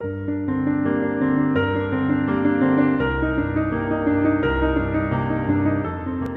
大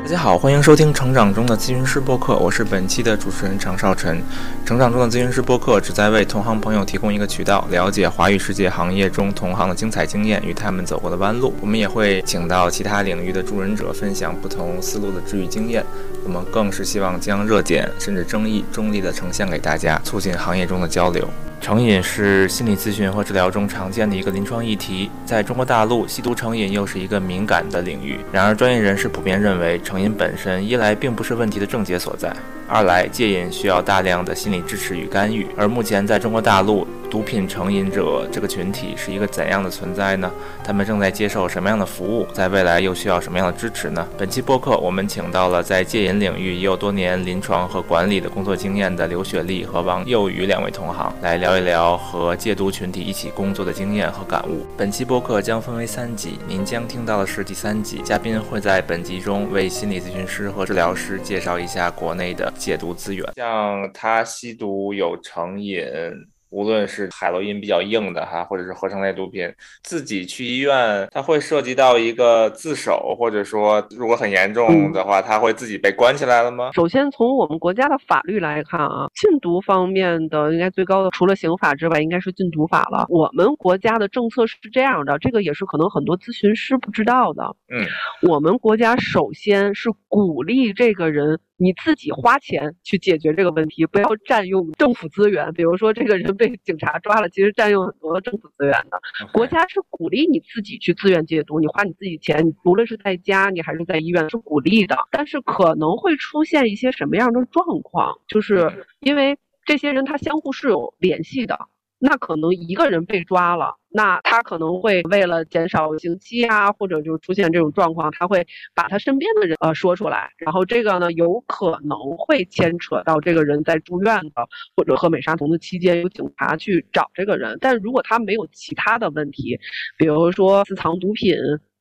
家好，欢迎收听《成长中的咨询师播客》，我是本期的主持人常少晨。成长中的咨询师播客旨在为同行朋友提供一个渠道，了解华语世界行业中同行的精彩经验与他们走过的弯路。我们也会请到其他领域的助人者，分享不同思路的治愈经验。我们更是希望将热点甚至争议中立的呈现给大家，促进行业中的交流。成瘾是心理咨询和治疗中常见的一个临床议题，在中国大陆，吸毒成瘾又是一个敏感的领域。然而，专业人士普遍认为，成瘾本身一来并不是问题的症结所在，二来戒瘾需要大量的心理支持与干预。而目前在中国大陆，毒品成瘾者这个群体是一个怎样的存在呢？他们正在接受什么样的服务？在未来又需要什么样的支持呢？本期播客，我们请到了在戒瘾领域也有多年临床和管理的工作经验的刘雪丽和王佑宇两位同行，来聊一聊和戒毒群体一起工作的经验和感悟。本期播客将分为三集，您将听到的是第三集，嘉宾会在本集中为心理咨询师和治疗师介绍一下国内的戒毒资源，像他吸毒有成瘾。无论是海洛因比较硬的哈，或者是合成类毒品，自己去医院，它会涉及到一个自首，或者说如果很严重的话，他会自己被关起来了吗？首先从我们国家的法律来看啊，禁毒方面的应该最高的除了刑法之外，应该是禁毒法了。我们国家的政策是这样的，这个也是可能很多咨询师不知道的。嗯，我们国家首先是鼓励这个人。你自己花钱去解决这个问题，不要占用政府资源。比如说，这个人被警察抓了，其实占用很多政府资源的。国家是鼓励你自己去自愿戒毒，你花你自己钱，你无论是在家你还是在医院，是鼓励的。但是可能会出现一些什么样的状况？就是因为这些人他相互是有联系的。那可能一个人被抓了，那他可能会为了减少刑期啊，或者就出现这种状况，他会把他身边的人呃说出来，然后这个呢有可能会牵扯到这个人在住院的或者喝美沙酮的期间有警察去找这个人，但如果他没有其他的问题，比如说私藏毒品。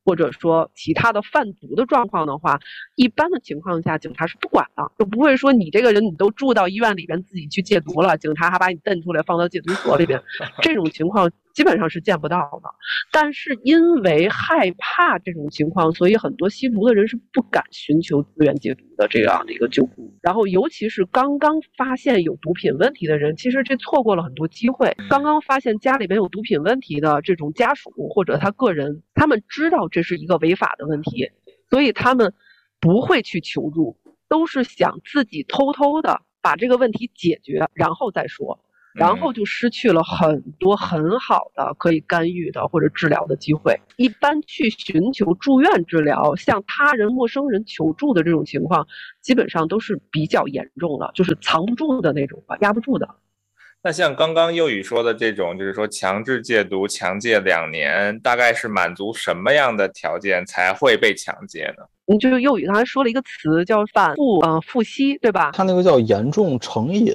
或者说其他的贩毒的状况的话，一般的情况下，警察是不管的，就不会说你这个人你都住到医院里边自己去戒毒了，警察还把你蹬出来放到戒毒所里边，这种情况。基本上是见不到的，但是因为害怕这种情况，所以很多吸毒的人是不敢寻求资源戒毒的这样的一个救助。然后，尤其是刚刚发现有毒品问题的人，其实这错过了很多机会。刚刚发现家里边有毒品问题的这种家属或者他个人，他们知道这是一个违法的问题，所以他们不会去求助，都是想自己偷偷的把这个问题解决，然后再说。然后就失去了很多很好的可以干预的或者治疗的机会。一般去寻求住院治疗、向他人、陌生人求助的这种情况，基本上都是比较严重的，就是藏不住的那种吧，压不住的。那像刚刚幼宇说的这种，就是说强制戒毒、强戒两年，大概是满足什么样的条件才会被强戒呢？你就是幼宇刚才说了一个词叫反复嗯复吸，对吧？它那个叫严重成瘾，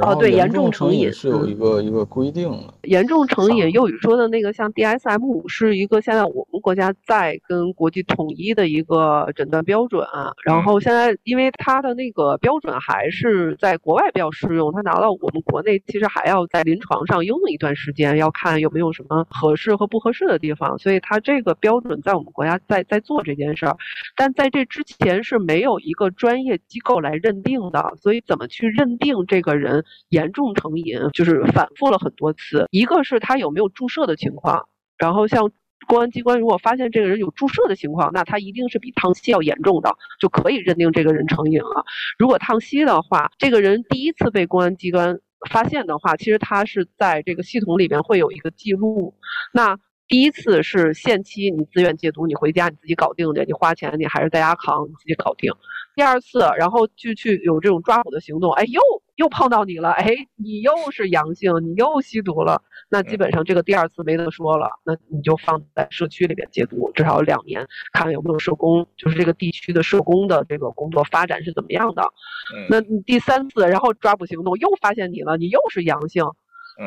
哦对，严重成瘾是有一个一个规定的。严重成瘾，幼宇说的那个像 DSM 五是一个现在我们国家在跟国际统一的一个诊断标准，啊然后现在因为它的那个标准还是在国外比较适用，它拿到我们国内其实还要在临床上应用一段时间，要看有没有什么合适和不合适的地方，所以它这个标准在我们国家在在做这件事儿，但。在这之前是没有一个专业机构来认定的，所以怎么去认定这个人严重成瘾，就是反复了很多次。一个是他有没有注射的情况，然后像公安机关如果发现这个人有注射的情况，那他一定是比烫吸要严重的，就可以认定这个人成瘾了。如果烫吸的话，这个人第一次被公安机关发现的话，其实他是在这个系统里面会有一个记录，那。第一次是限期，你自愿戒毒，你回家你自己搞定去，你花钱你还是在家扛，你自己搞定。第二次，然后就去有这种抓捕的行动，哎，又又碰到你了，哎，你又是阳性，你又吸毒了，那基本上这个第二次没得说了，那你就放在社区里面戒毒，至少两年，看看有没有社工，就是这个地区的社工的这个工作发展是怎么样的。那你第三次，然后抓捕行动又发现你了，你又是阳性。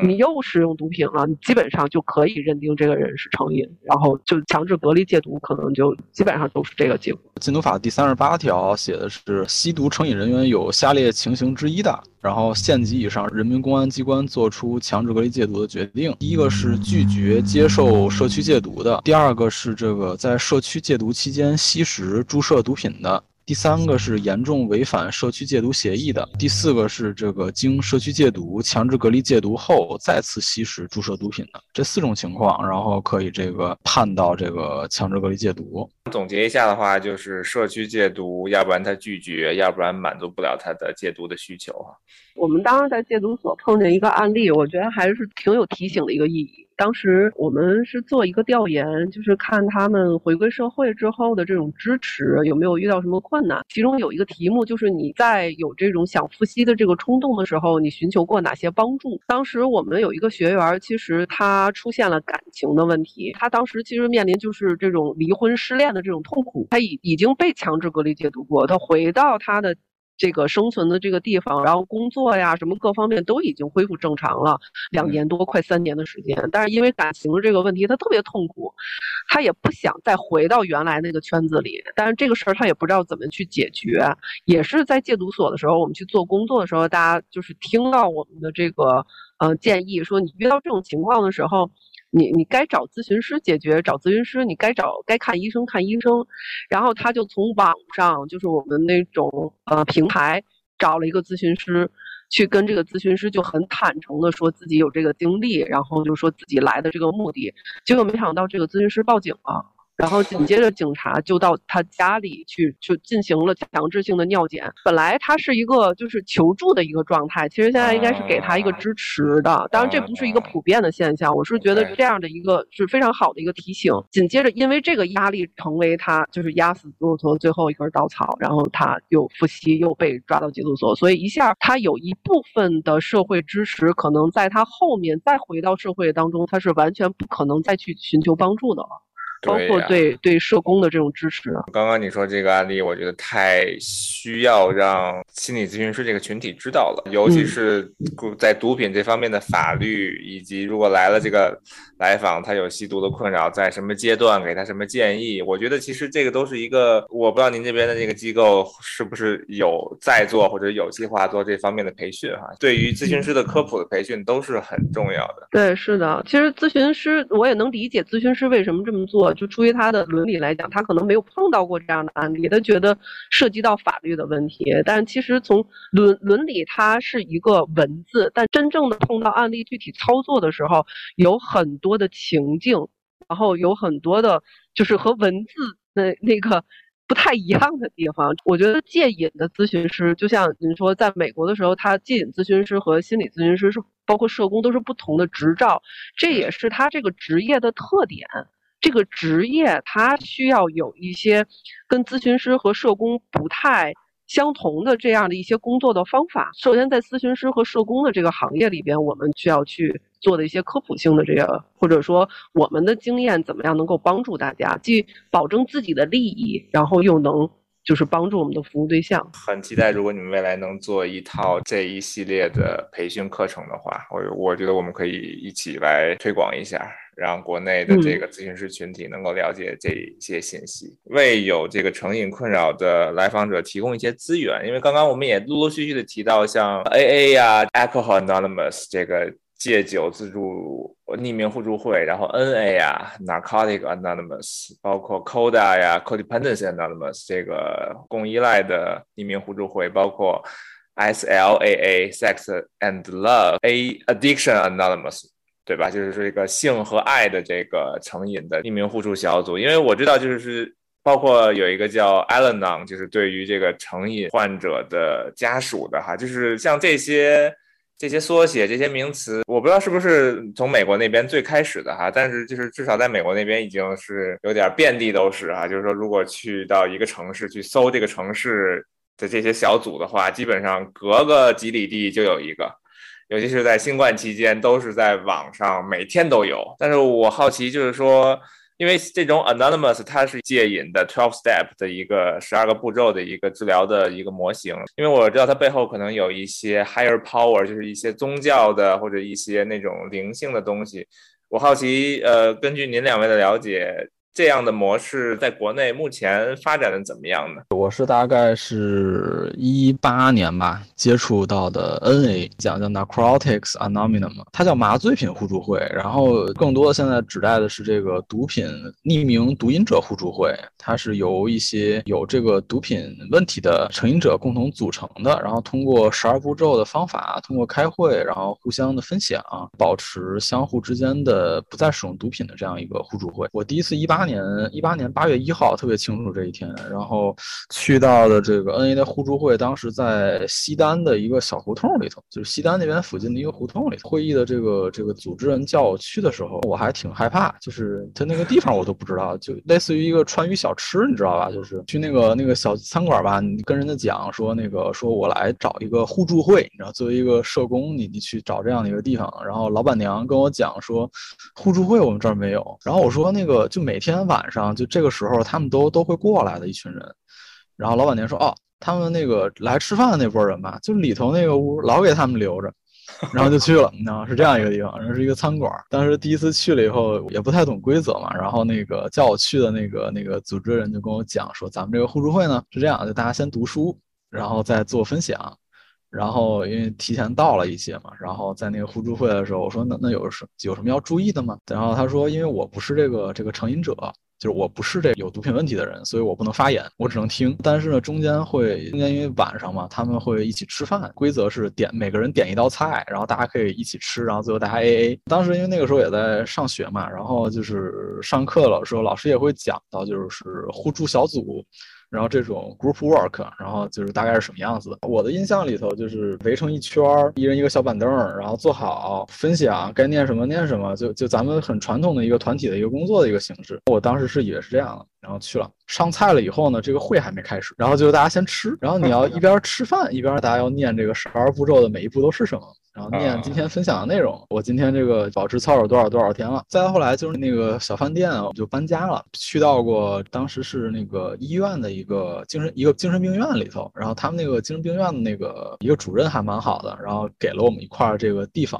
你又使用毒品了，你基本上就可以认定这个人是成瘾，然后就强制隔离戒毒，可能就基本上都是这个结果。禁毒法第三十八条写的是，吸毒成瘾人员有下列情形之一的，然后县级以上人民公安机关作出强制隔离戒毒的决定。第一个是拒绝接受社区戒毒的，第二个是这个在社区戒毒期间吸食、注射毒品的。第三个是严重违反社区戒毒协议的，第四个是这个经社区戒毒、强制隔离戒毒后再次吸食、注射毒品的，这四种情况，然后可以这个判到这个强制隔离戒毒。总结一下的话，就是社区戒毒，要不然他拒绝，要不然满足不了他的戒毒的需求哈。我们当时在戒毒所碰见一个案例，我觉得还是挺有提醒的一个意义。当时我们是做一个调研，就是看他们回归社会之后的这种支持有没有遇到什么困难。其中有一个题目就是你在有这种想复吸的这个冲动的时候，你寻求过哪些帮助？当时我们有一个学员，其实他出现了感情的问题，他当时其实面临就是这种离婚失恋的这种痛苦，他已已经被强制隔离戒毒过，他回到他的。这个生存的这个地方，然后工作呀，什么各方面都已经恢复正常了，两年多快三年的时间，但是因为感情这个问题，他特别痛苦，他也不想再回到原来那个圈子里，但是这个事儿他也不知道怎么去解决，也是在戒毒所的时候，我们去做工作的时候，大家就是听到我们的这个呃建议，说你遇到这种情况的时候。你你该找咨询师解决，找咨询师；你该找该看医生看医生。然后他就从网上，就是我们那种呃平台，找了一个咨询师，去跟这个咨询师就很坦诚的说自己有这个经历，然后就说自己来的这个目的。结果没想到这个咨询师报警了。然后紧接着警察就到他家里去，就进行了强制性的尿检。本来他是一个就是求助的一个状态，其实现在应该是给他一个支持的。当然这不是一个普遍的现象，我是觉得这样的一个是非常好的一个提醒。紧接着因为这个压力成为他就是压死骆驼最后一根稻草，然后他又复吸又被抓到戒毒所，所以一下他有一部分的社会支持，可能在他后面再回到社会当中，他是完全不可能再去寻求帮助的了。包括对对社工的这种支持。刚刚你说这个案例，我觉得太需要让心理咨询师这个群体知道了，尤其是在毒品这方面的法律，以及如果来了这个来访，他有吸毒的困扰，在什么阶段给他什么建议。我觉得其实这个都是一个，我不知道您这边的这个机构是不是有在做或者有计划做这方面的培训哈。对于咨询师的科普的培训都是很重要的。对，是的，其实咨询师我也能理解咨询师为什么这么做。就出于他的伦理来讲，他可能没有碰到过这样的案例，他觉得涉及到法律的问题。但其实从伦伦理，它是一个文字，但真正的碰到案例具体操作的时候，有很多的情境，然后有很多的，就是和文字那那个不太一样的地方。我觉得戒瘾的咨询师，就像您说，在美国的时候，他戒瘾咨询师和心理咨询师是包括社工都是不同的执照，这也是他这个职业的特点。这个职业它需要有一些跟咨询师和社工不太相同的这样的一些工作的方法。首先，在咨询师和社工的这个行业里边，我们需要去做的一些科普性的这个，或者说我们的经验怎么样能够帮助大家，既保证自己的利益，然后又能就是帮助我们的服务对象。很期待，如果你们未来能做一套这一系列的培训课程的话，我我觉得我们可以一起来推广一下。让国内的这个咨询师群体能够了解这一些信息，为有这个成瘾困扰的来访者提供一些资源。因为刚刚我们也陆陆续续的提到，像 AA 呀、Alcohol Anonymous 这个戒酒自助匿名互助会，然后 NA 呀、Narcotic Anonymous，包括 CODA 呀、Codependency Anonymous 这个共依赖的匿名互助会，包括 SLAA Sex and Love A Addiction Anonymous。对吧？就是这个性和爱的这个成瘾的匿名互助小组，因为我知道，就是包括有一个叫 Alanon，就是对于这个成瘾患者的家属的哈，就是像这些这些缩写、这些名词，我不知道是不是从美国那边最开始的哈，但是就是至少在美国那边已经是有点遍地都是哈。就是说，如果去到一个城市去搜这个城市的这些小组的话，基本上隔个几里地就有一个。尤其是在新冠期间，都是在网上每天都有。但是我好奇，就是说，因为这种 anonymous 它是戒瘾的 twelve step 的一个十二个步骤的一个治疗的一个模型。因为我知道它背后可能有一些 higher power，就是一些宗教的或者一些那种灵性的东西。我好奇，呃，根据您两位的了解。这样的模式在国内目前发展的怎么样呢？我是大概是一八年吧接触到的 NA，讲叫 Narcotics Anonymous，它叫麻醉品互助会。然后更多的现在指代的是这个毒品匿名毒瘾者互助会，它是由一些有这个毒品问题的成瘾者共同组成的。然后通过十二步骤的方法，通过开会，然后互相的分享，保持相互之间的不再使用毒品的这样一个互助会。我第一次一八。八年一八年八月一号，特别清楚这一天。然后去到的这个 NA 的互助会，当时在西单的一个小胡同里头，就是西单那边附近的一个胡同里头。会议的这个这个组织人叫我去的时候，我还挺害怕，就是他那个地方我都不知道，就类似于一个川渝小吃，你知道吧？就是去那个那个小餐馆吧，你跟人家讲说那个说我来找一个互助会，你知道，作为一个社工，你你去找这样的一个地方。然后老板娘跟我讲说，互助会我们这儿没有。然后我说那个就每天。天晚上就这个时候，他们都都会过来的一群人。然后老板娘说：“哦，他们那个来吃饭的那波人吧，就里头那个屋老给他们留着。”然后就去了，你知道是这样一个地方，然后是一个餐馆。当时第一次去了以后，也不太懂规则嘛。然后那个叫我去的那个那个组织人就跟我讲说：“咱们这个互助会呢是这样，就大家先读书，然后再做分享。然后因为提前到了一些嘛，然后在那个互助会的时候，我说那那有什有什么要注意的吗？然后他说，因为我不是这个这个成瘾者。”就是我不是这有毒品问题的人，所以我不能发言，我只能听。但是呢，中间会中间因为晚上嘛，他们会一起吃饭，规则是点每个人点一道菜，然后大家可以一起吃，然后最后大家 A A。当时因为那个时候也在上学嘛，然后就是上课了时候，老师也会讲到，就是互助小组。然后这种 group work，然后就是大概是什么样子的？我的印象里头就是围成一圈儿，一人一个小板凳，然后坐好分享，该念什么念什么，就就咱们很传统的一个团体的一个工作的一个形式。我当时是以为是这样的，然后去了上菜了以后呢，这个会还没开始，然后就大家先吃，然后你要 一边吃饭一边大家要念这个十二步骤的每一步都是什么。然后念今天分享的内容，我今天这个保持操守多少多少天了。再到后来就是那个小饭店，我就搬家了，去到过当时是那个医院的一个精神一个精神病院里头，然后他们那个精神病院的那个一个主任还蛮好的，然后给了我们一块这个地方。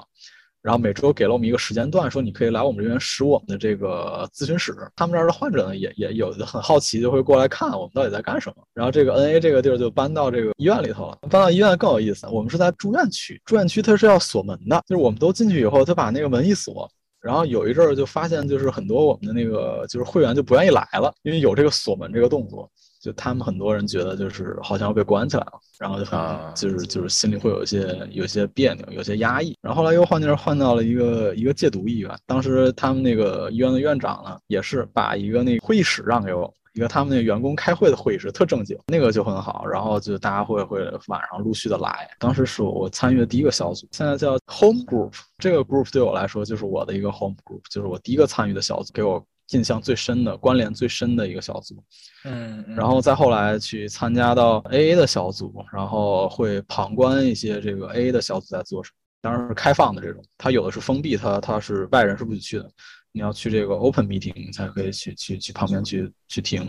然后每周给了我们一个时间段，说你可以来我们这边使我们的这个咨询室。他们这儿的患者呢，也也有的很好奇，就会过来看我们到底在干什么。然后这个 N A 这个地儿就搬到这个医院里头了。搬到医院更有意思，我们是在住院区，住院区它是要锁门的，就是我们都进去以后，他把那个门一锁。然后有一阵儿就发现，就是很多我们的那个就是会员就不愿意来了，因为有这个锁门这个动作。就他们很多人觉得就是好像要被关起来了，然后就很就是就是心里会有一些有些别扭，有些压抑。然后后来又换地儿换到了一个一个戒毒医院，当时他们那个医院的院长呢，也是把一个那会议室让给我，一个他们那员工开会的会议室，特正经，那个就很好。然后就大家会会晚上陆续的来。当时是我参与的第一个小组，现在叫 Home Group，这个 Group 对我来说就是我的一个 Home Group，就是我第一个参与的小组，给我。印象最深的、关联最深的一个小组，嗯，然后再后来去参加到 AA 的小组，然后会旁观一些这个 AA 的小组在做什么，当然是开放的这种，它有的是封闭，它它是外人是不许去的，你要去这个 open meeting 才可以去去去旁边去去听，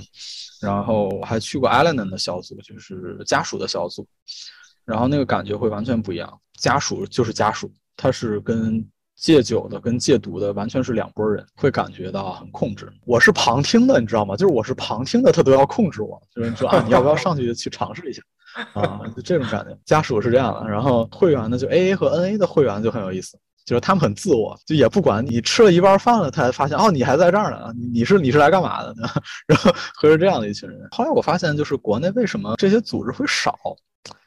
然后我还去过 Allen 的小组，就是家属的小组，然后那个感觉会完全不一样，家属就是家属，他是跟。戒酒的跟戒毒的完全是两拨人，会感觉到很控制。我是旁听的，你知道吗？就是我是旁听的，他都要控制我，就是说啊，你要不要上去去尝试一下啊？就这种感觉。家属是这样的，然后会员呢，就 A A 和 N A 的会员就很有意思，就是他们很自我，就也不管你吃了一半饭了，他才发现哦，你还在这儿呢，你是你是来干嘛的？然后会是这样的一群人。后来我发现，就是国内为什么这些组织会少？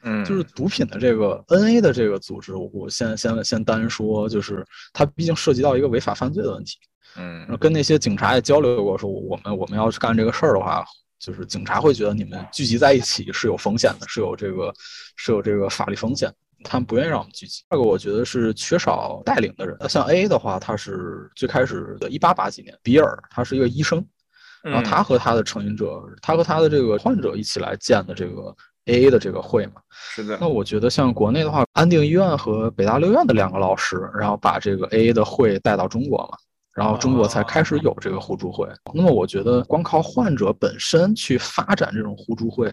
嗯，就是毒品的这个 N A 的这个组织，我先先先单说，就是它毕竟涉及到一个违法犯罪的问题。嗯，跟那些警察也交流过，说我们我们要去干这个事儿的话，就是警察会觉得你们聚集在一起是有风险的，是有这个是有这个法律风险，他们不愿意让我们聚集。二个我觉得是缺少带领的人。像 A 的话，他是最开始的一八八几年，比尔他是一个医生，然后他和他的成瘾者，他和他的这个患者一起来建的这个。A A 的这个会嘛，是的。那我觉得像国内的话，安定医院和北大六院的两个老师，然后把这个 A A 的会带到中国嘛，然后中国才开始有这个互助会。那么我觉得光靠患者本身去发展这种互助会。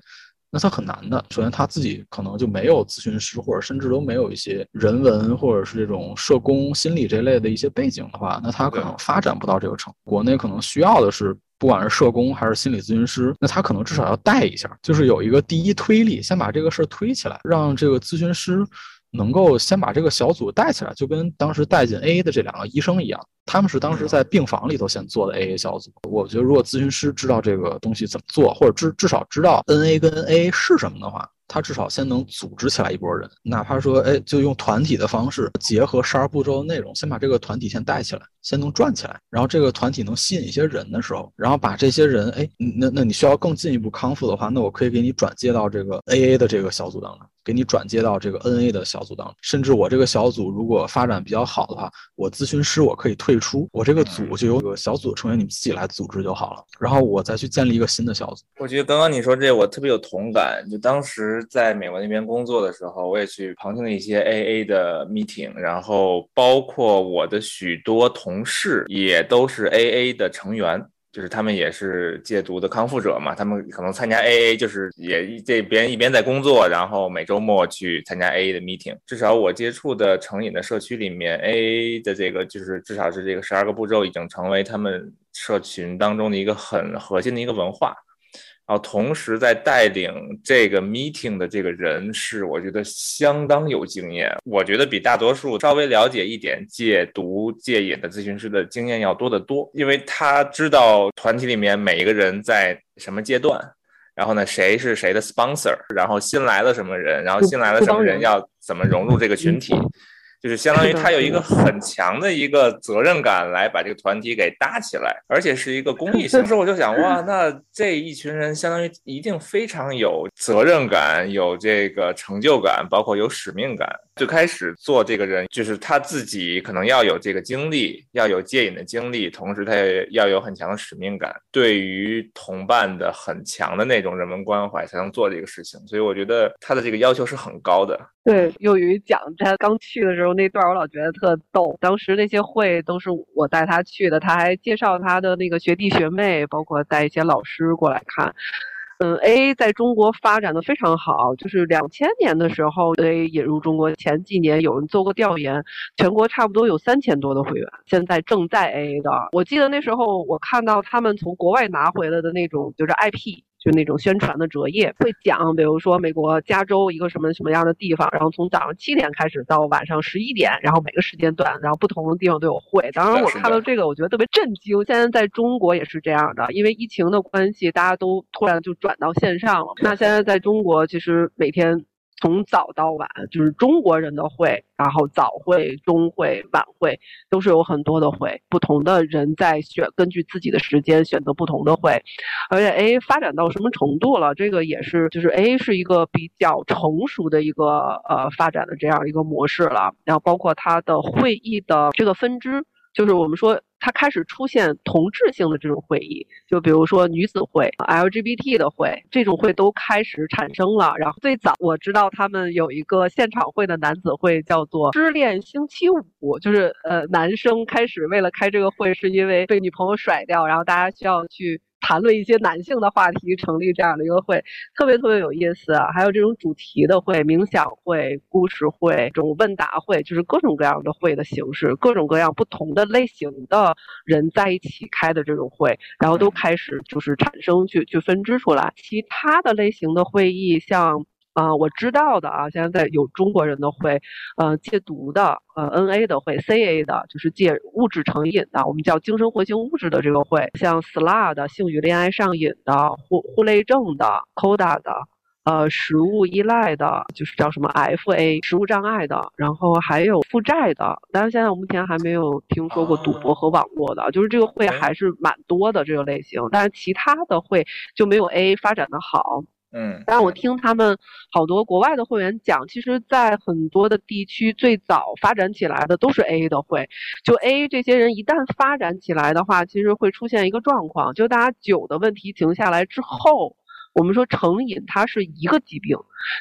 那他很难的。首先，他自己可能就没有咨询师，或者甚至都没有一些人文或者是这种社工、心理这类的一些背景的话，那他可能发展不到这个程度。国内可能需要的是，不管是社工还是心理咨询师，那他可能至少要带一下，就是有一个第一推力，先把这个事儿推起来，让这个咨询师。能够先把这个小组带起来，就跟当时带进 AA 的这两个医生一样，他们是当时在病房里头先做的 AA 小组。我觉得，如果咨询师知道这个东西怎么做，或者至至少知道 NA 跟 AA 是什么的话，他至少先能组织起来一波人，哪怕说，哎，就用团体的方式，结合十二步骤的内容，先把这个团体先带起来，先能转起来。然后这个团体能吸引一些人的时候，然后把这些人，哎，那那你需要更进一步康复的话，那我可以给你转接到这个 AA 的这个小组当中。给你转接到这个 N A 的小组当中，甚至我这个小组如果发展比较好的话，我咨询师我可以退出，我这个组就由这个小组成员你们自己来组织就好了，然后我再去建立一个新的小组。我觉得刚刚你说这我特别有同感，就当时在美国那边工作的时候，我也去旁听了一些 A A 的 meeting，然后包括我的许多同事也都是 A A 的成员。就是他们也是戒毒的康复者嘛，他们可能参加 AA，就是也这边一边在工作，然后每周末去参加 AA 的 meeting。至少我接触的成瘾的社区里面，AA 的这个就是至少是这个十二个步骤已经成为他们社群当中的一个很核心的一个文化。然后同时在带领这个 meeting 的这个人是，我觉得相当有经验。我觉得比大多数稍微了解一点戒毒戒瘾的咨询师的经验要多得多，因为他知道团体里面每一个人在什么阶段，然后呢谁是谁的 sponsor，然后新来了什么人，然后新来了什么人要怎么融入这个群体。就是相当于他有一个很强的一个责任感，来把这个团体给搭起来，而且是一个公益。当时我就想，哇，那这一群人相当于一定非常有责任感，有这个成就感，包括有使命感。最开始做这个人，就是他自己可能要有这个经历，要有戒瘾的经历，同时他也要有很强的使命感，对于同伴的很强的那种人文关怀，才能做这个事情。所以我觉得他的这个要求是很高的。对，幼鱼讲他刚去的时候那段，我老觉得特逗。当时那些会都是我带他去的，他还介绍他的那个学弟学妹，包括带一些老师过来看。嗯，A 在中国发展的非常好，就是两千年的时候，A 引入中国前几年有人做过调研，全国差不多有三千多的会员，现在正在 A 的。我记得那时候我看到他们从国外拿回来的那种就是 IP。就那种宣传的折页会讲，比如说美国加州一个什么什么样的地方，然后从早上七点开始到晚上十一点，然后每个时间段，然后不同的地方都有会。当然，我看到这个，我觉得特别震惊。现在在中国也是这样的，因为疫情的关系，大家都突然就转到线上了。那现在在中国，其实每天。从早到晚，就是中国人的会，然后早会、中会、晚会都是有很多的会，不同的人在选，根据自己的时间选择不同的会，而且 A 发展到什么程度了？这个也是，就是 A 是一个比较成熟的一个呃发展的这样一个模式了，然后包括它的会议的这个分支。就是我们说，它开始出现同质性的这种会议，就比如说女子会、LGBT 的会，这种会都开始产生了。然后最早我知道他们有一个现场会的男子会，叫做“失恋星期五”，就是呃，男生开始为了开这个会，是因为被女朋友甩掉，然后大家需要去。谈论一些男性的话题，成立这样的一个会，特别特别有意思啊！还有这种主题的会、冥想会、故事会、这种问答会，就是各种各样的会的形式，各种各样不同的类型的人在一起开的这种会，然后都开始就是产生去去分支出来。其他的类型的会议，像。啊，我知道的啊，现在在有中国人的会，呃，戒毒的，呃，N A 的会，C A 的，就是戒物质成瘾的，我们叫精神活性物质的这个会，像 S L A 的性与恋爱上瘾的，互互类症的，C O D A 的，呃，食物依赖的，就是叫什么 F A 食物障碍的，然后还有负债的，但是现在我目前还没有听说过赌博和网络的，就是这个会还是蛮多的这个类型，但是其他的会就没有 A 发展的好。嗯，但我听他们好多国外的会员讲，其实，在很多的地区，最早发展起来的都是 AA 的会。就 AA 这些人一旦发展起来的话，其实会出现一个状况，就大家酒的问题停下来之后，我们说成瘾它是一个疾病，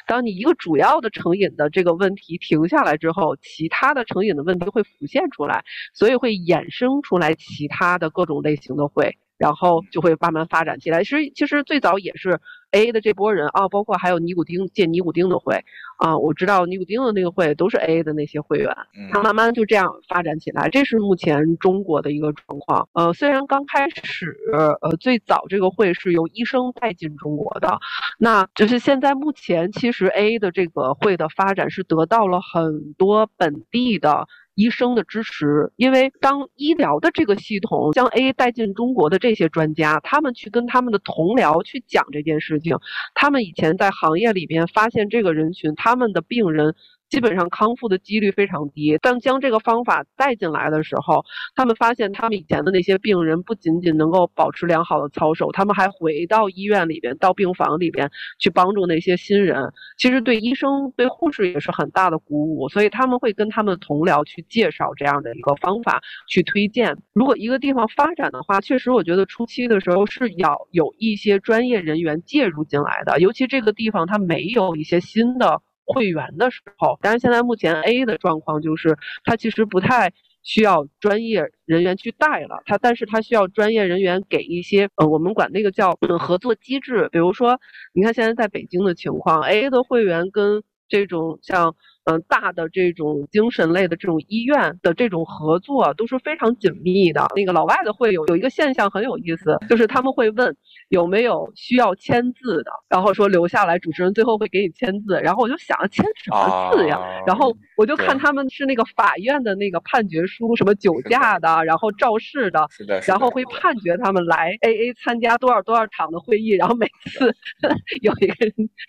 当你一个主要的成瘾的这个问题停下来之后，其他的成瘾的问题会浮现出来，所以会衍生出来其他的各种类型的会。然后就会慢慢发展起来。其实其实最早也是 A A 的这波人啊，包括还有尼古丁借尼古丁的会啊，我知道尼古丁的那个会都是 A A 的那些会员，他慢慢就这样发展起来。这是目前中国的一个状况。呃，虽然刚开始呃最早这个会是由医生带进中国的，那就是现在目前其实 A A 的这个会的发展是得到了很多本地的。医生的支持，因为当医疗的这个系统将 A 带进中国的这些专家，他们去跟他们的同僚去讲这件事情，他们以前在行业里边发现这个人群，他们的病人。基本上康复的几率非常低。但将这个方法带进来的时候，他们发现他们以前的那些病人不仅仅能够保持良好的操守，他们还回到医院里边、到病房里边去帮助那些新人。其实对医生、对护士也是很大的鼓舞，所以他们会跟他们同僚去介绍这样的一个方法，去推荐。如果一个地方发展的话，确实我觉得初期的时候是要有一些专业人员介入进来的，尤其这个地方它没有一些新的。会员的时候，但是现在目前 A 的状况就是，它其实不太需要专业人员去带了，它，但是它需要专业人员给一些，呃，我们管那个叫合作机制，比如说，你看现在在北京的情况，A 的会员跟这种像。嗯，大的这种精神类的这种医院的这种合作都是非常紧密的。那个老外的会有有一个现象很有意思，就是他们会问有没有需要签字的，然后说留下来，主持人最后会给你签字。然后我就想签什么字呀？然后我就看他们是那个法院的那个判决书，什么酒驾的，然后肇事的，然后会判决他们来 AA 参加多少多少场的会议，然后每次 有一个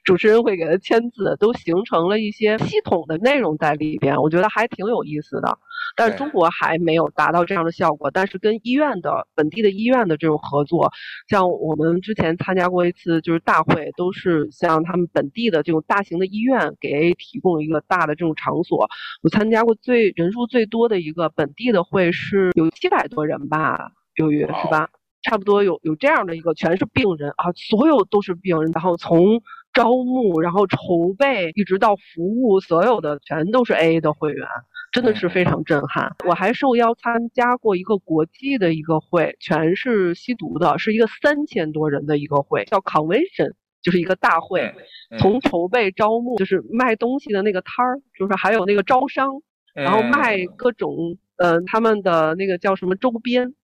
主持人会给他签字，都形成了一些系统。的内容在里边，我觉得还挺有意思的，但是中国还没有达到这样的效果。但是跟医院的本地的医院的这种合作，像我们之前参加过一次就是大会，都是像他们本地的这种大型的医院给提供一个大的这种场所。我参加过最人数最多的一个本地的会是有七百多人吧，有约是吧？差不多有有这样的一个，全是病人啊，所有都是病人，然后从。招募，然后筹备，一直到服务，所有的全都是 AA 的会员，真的是非常震撼。我还受邀参加过一个国际的一个会，全是吸毒的，是一个三千多人的一个会，叫 Convention，就是一个大会。从筹备、招募，就是卖东西的那个摊儿，就是还有那个招商，然后卖各种，嗯，他们的那个叫什么周边。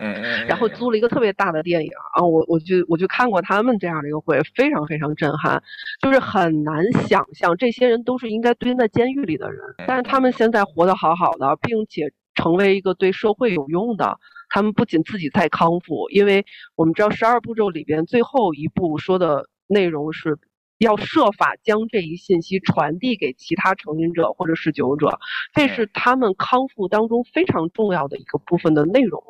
嗯嗯，然后租了一个特别大的电影啊，我我就我就看过他们这样的一个会，非常非常震撼，就是很难想象这些人都是应该蹲在监狱里的人，但是他们现在活得好好的，并且成为一个对社会有用的。他们不仅自己在康复，因为我们知道十二步骤里边最后一步说的内容是要设法将这一信息传递给其他成瘾者或者是酒者，这是他们康复当中非常重要的一个部分的内容。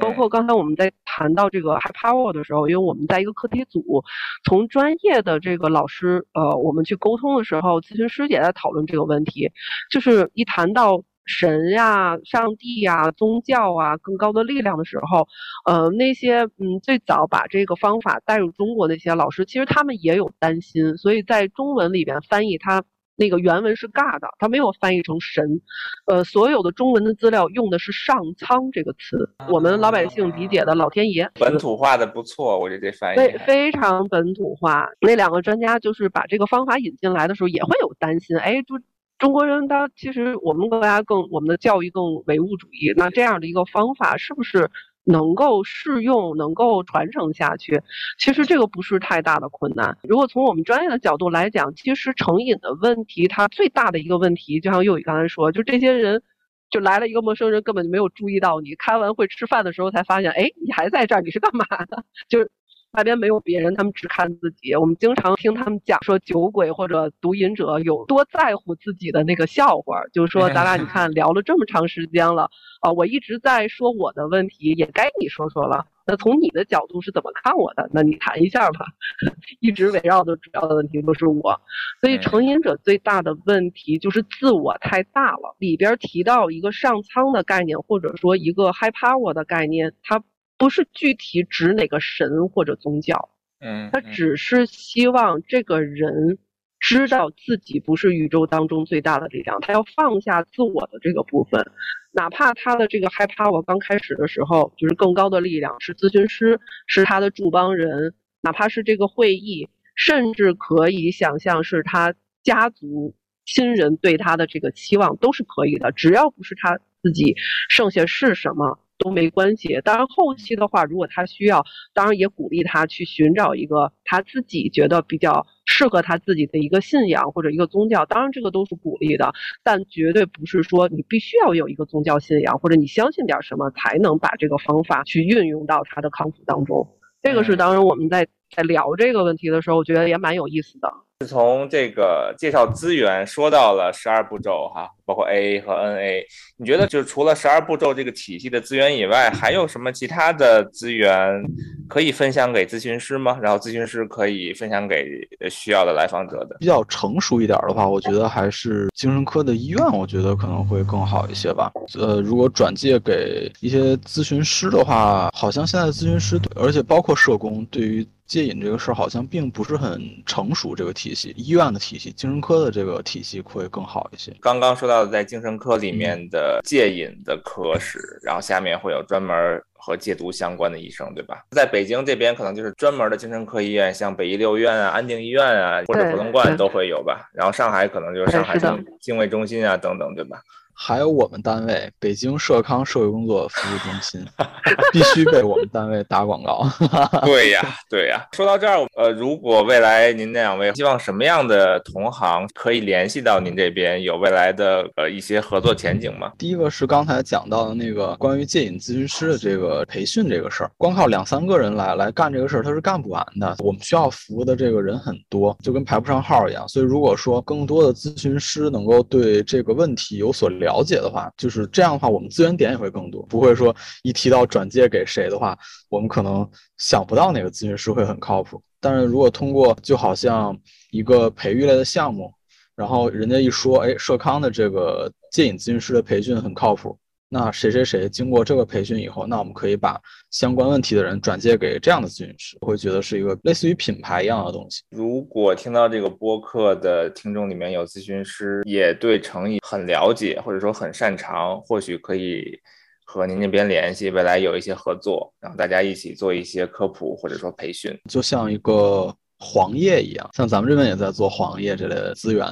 包括刚才我们在谈到这个 High Power 的时候，因为我们在一个课题组，从专业的这个老师，呃，我们去沟通的时候，咨询师也在讨论这个问题，就是一谈到神呀、上帝呀、宗教啊、更高的力量的时候，呃，那些嗯最早把这个方法带入中国那些老师，其实他们也有担心，所以在中文里边翻译它。那个原文是尬的，它没有翻译成神，呃，所有的中文的资料用的是上苍这个词，我们老百姓理解的老天爷，本土化的不错，我觉得这翻译非非常本土化。那两个专家就是把这个方法引进来的时候，也会有担心，哎，就中国人他其实我们国家更我们的教育更唯物主义，那这样的一个方法是不是？能够适用，能够传承下去，其实这个不是太大的困难。如果从我们专业的角度来讲，其实成瘾的问题，它最大的一个问题，就像幼宇刚才说，就这些人，就来了一个陌生人，根本就没有注意到你，开完会吃饭的时候才发现，哎，你还在这儿，你是干嘛的？就。那边没有别人，他们只看自己。我们经常听他们讲说，酒鬼或者毒瘾者有多在乎自己的那个笑话，就是说，咱俩你看聊了这么长时间了啊，我一直在说我的问题，也该你说说了。那从你的角度是怎么看我的？那你谈一下吧。一直围绕的主要的问题都是我，所以成瘾者最大的问题就是自我太大了。里边提到一个上苍的概念，或者说一个 high power 的概念，它。不是具体指哪个神或者宗教，嗯，他只是希望这个人知道自己不是宇宙当中最大的力量，他要放下自我的这个部分，哪怕他的这个害怕，我刚开始的时候就是更高的力量是咨询师，是他的助帮人，哪怕是这个会议，甚至可以想象是他家族亲人对他的这个期望都是可以的，只要不是他自己，剩下是什么？都没关系。当然，后期的话，如果他需要，当然也鼓励他去寻找一个他自己觉得比较适合他自己的一个信仰或者一个宗教。当然，这个都是鼓励的，但绝对不是说你必须要有一个宗教信仰或者你相信点什么才能把这个方法去运用到他的康复当中。这个是当然我们在在聊这个问题的时候，我觉得也蛮有意思的。是从这个介绍资源说到了十二步骤哈，包括 A 和 N A。你觉得就是除了十二步骤这个体系的资源以外，还有什么其他的资源可以分享给咨询师吗？然后咨询师可以分享给需要的来访者的。比较成熟一点的话，我觉得还是精神科的医院，我觉得可能会更好一些吧。呃，如果转介给一些咨询师的话，好像现在咨询师，而且包括社工，对于戒瘾这个事儿好像并不是很成熟，这个体系，医院的体系，精神科的这个体系会更好一些。刚刚说到的，在精神科里面的戒瘾的科室，然后下面会有专门和戒毒相关的医生，对吧？在北京这边可能就是专门的精神科医院，像北医六院啊、安定医院啊，或者普通观都会有吧。然后上海可能就是上海的精卫中心啊等等，对吧？还有我们单位北京社康社会工作服务中心，必须被我们单位打广告。对呀，对呀。说到这儿，呃，如果未来您那两位希望什么样的同行可以联系到您这边，有未来的呃一些合作前景吗？第一个是刚才讲到的那个关于戒瘾咨询师的这个培训这个事儿，光靠两三个人来来干这个事儿，他是干不完的。我们需要服务的这个人很多，就跟排不上号一样。所以如果说更多的咨询师能够对这个问题有所了了解的话，就是这样的话，我们资源点也会更多，不会说一提到转借给谁的话，我们可能想不到哪个咨询师会很靠谱。但是如果通过就好像一个培育类的项目，然后人家一说，哎，社康的这个戒瘾咨询师的培训很靠谱，那谁谁谁经过这个培训以后，那我们可以把相关问题的人转介给这样的咨询师，我会觉得是一个类似于品牌一样的东西。如果听到这个播客的听众里面有咨询师，也对成瘾很了解，或者说很擅长，或许可以和您那边联系，未来有一些合作，然后大家一起做一些科普或者说培训，就像一个黄页一样，像咱们这边也在做黄页这类的资源，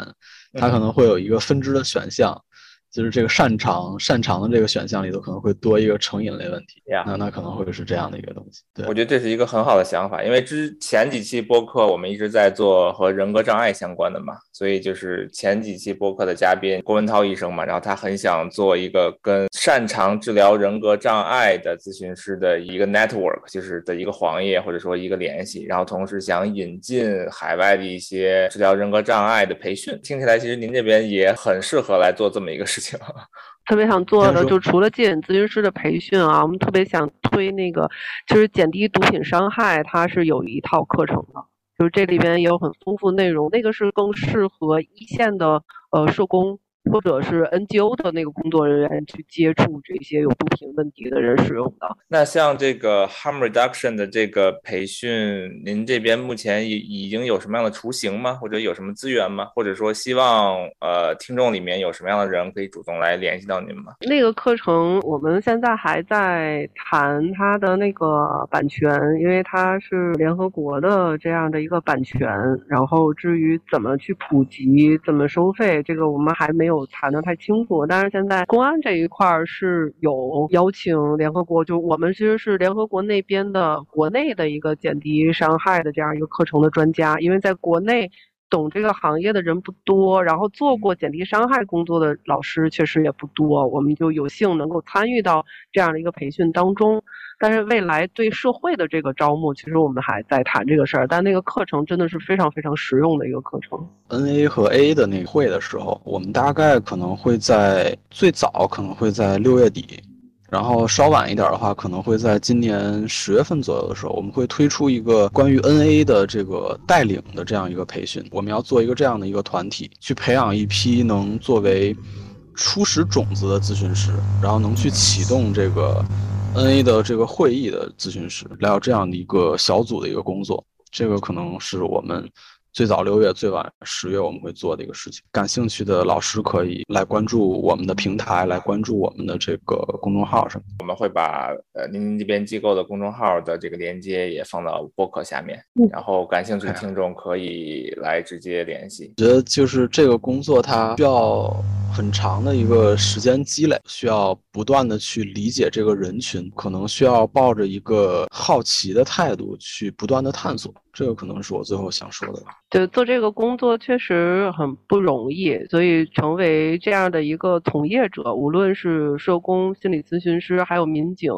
它可能会有一个分支的选项。就是这个擅长擅长的这个选项里头可能会多一个成瘾类问题，那那可能会是这样的一个东西。对，我觉得这是一个很好的想法，因为之前几期播客我们一直在做和人格障碍相关的嘛，所以就是前几期播客的嘉宾郭文涛医生嘛，然后他很想做一个跟擅长治疗人格障碍的咨询师的一个 network，就是的一个黄页或者说一个联系，然后同时想引进海外的一些治疗人格障碍的培训，听起来其实您这边也很适合来做这么一个事。特别想做的就除了戒瘾咨询师的培训啊，我们特别想推那个，就是减低毒品伤害，它是有一套课程的，就是这里边也有很丰富内容，那个是更适合一线的呃社工。或者是 NGO 的那个工作人员去接触这些有毒品问题的人使用的。那像这个 harm reduction 的这个培训，您这边目前已已经有什么样的雏形吗？或者有什么资源吗？或者说希望呃听众里面有什么样的人可以主动来联系到您吗？那个课程我们现在还在谈它的那个版权，因为它是联合国的这样的一个版权。然后至于怎么去普及、怎么收费，这个我们还没有。有谈得太清楚，但是现在公安这一块儿是有邀请联合国，就我们其实是联合国那边的国内的一个减低伤害的这样一个课程的专家，因为在国内懂这个行业的人不多，然后做过减低伤害工作的老师确实也不多，我们就有幸能够参与到这样的一个培训当中。但是未来对社会的这个招募，其实我们还在谈这个事儿。但那个课程真的是非常非常实用的一个课程。N A 和 A 的那个会的时候，我们大概可能会在最早可能会在六月底，然后稍晚一点的话，可能会在今年十月份左右的时候，我们会推出一个关于 N A 的这个带领的这样一个培训。我们要做一个这样的一个团体，去培养一批能作为初始种子的咨询师，然后能去启动这个。N A 的这个会议的咨询师来有这样的一个小组的一个工作，这个可能是我们。最早六月，最晚十月，我们会做的一个事情。感兴趣的老师可以来关注我们的平台，来关注我们的这个公众号什么。我们会把呃您您这边机构的公众号的这个链接也放到播客下面，然后感兴趣的听众可以来直接联系。觉得就是这个工作它需要很长的一个时间积累，需要不断的去理解这个人群，可能需要抱着一个好奇的态度去不断的探索。这个可能是我最后想说的。就，做这个工作确实很不容易，所以成为这样的一个从业者，无论是社工、心理咨询师，还有民警，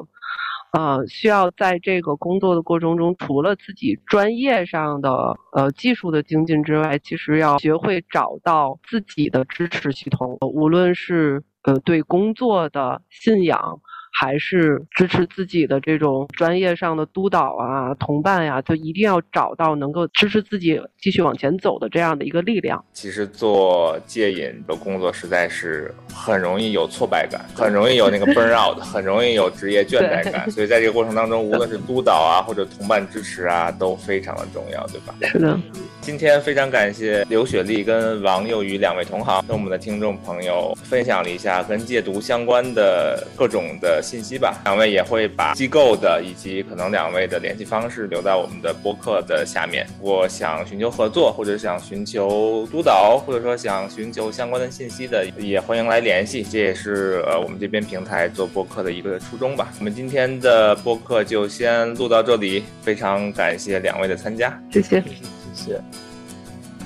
啊，需要在这个工作的过程中，除了自己专业上的呃技术的精进之外，其实要学会找到自己的支持系统，无论是呃对工作的信仰。还是支持自己的这种专业上的督导啊、同伴呀，就一定要找到能够支持自己继续往前走的这样的一个力量。其实做戒瘾的工作实在是很容易有挫败感，很容易有那个 burn out，很容易有职业倦怠感。所以在这个过程当中，无论是督导啊或者同伴支持啊，都非常的重要，对吧？是的。今天非常感谢刘雪丽跟王幼宇两位同行跟我们的听众朋友分享了一下跟戒毒相关的各种的信息吧。两位也会把机构的以及可能两位的联系方式留在我们的播客的下面。如果想寻求合作，或者想寻求督导，或者说想寻求相关的信息的，也欢迎来联系。这也是呃我们这边平台做播客的一个初衷吧。我们今天的播客就先录到这里，非常感谢两位的参加，谢谢。谢谢，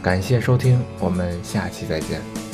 感谢收听，我们下期再见。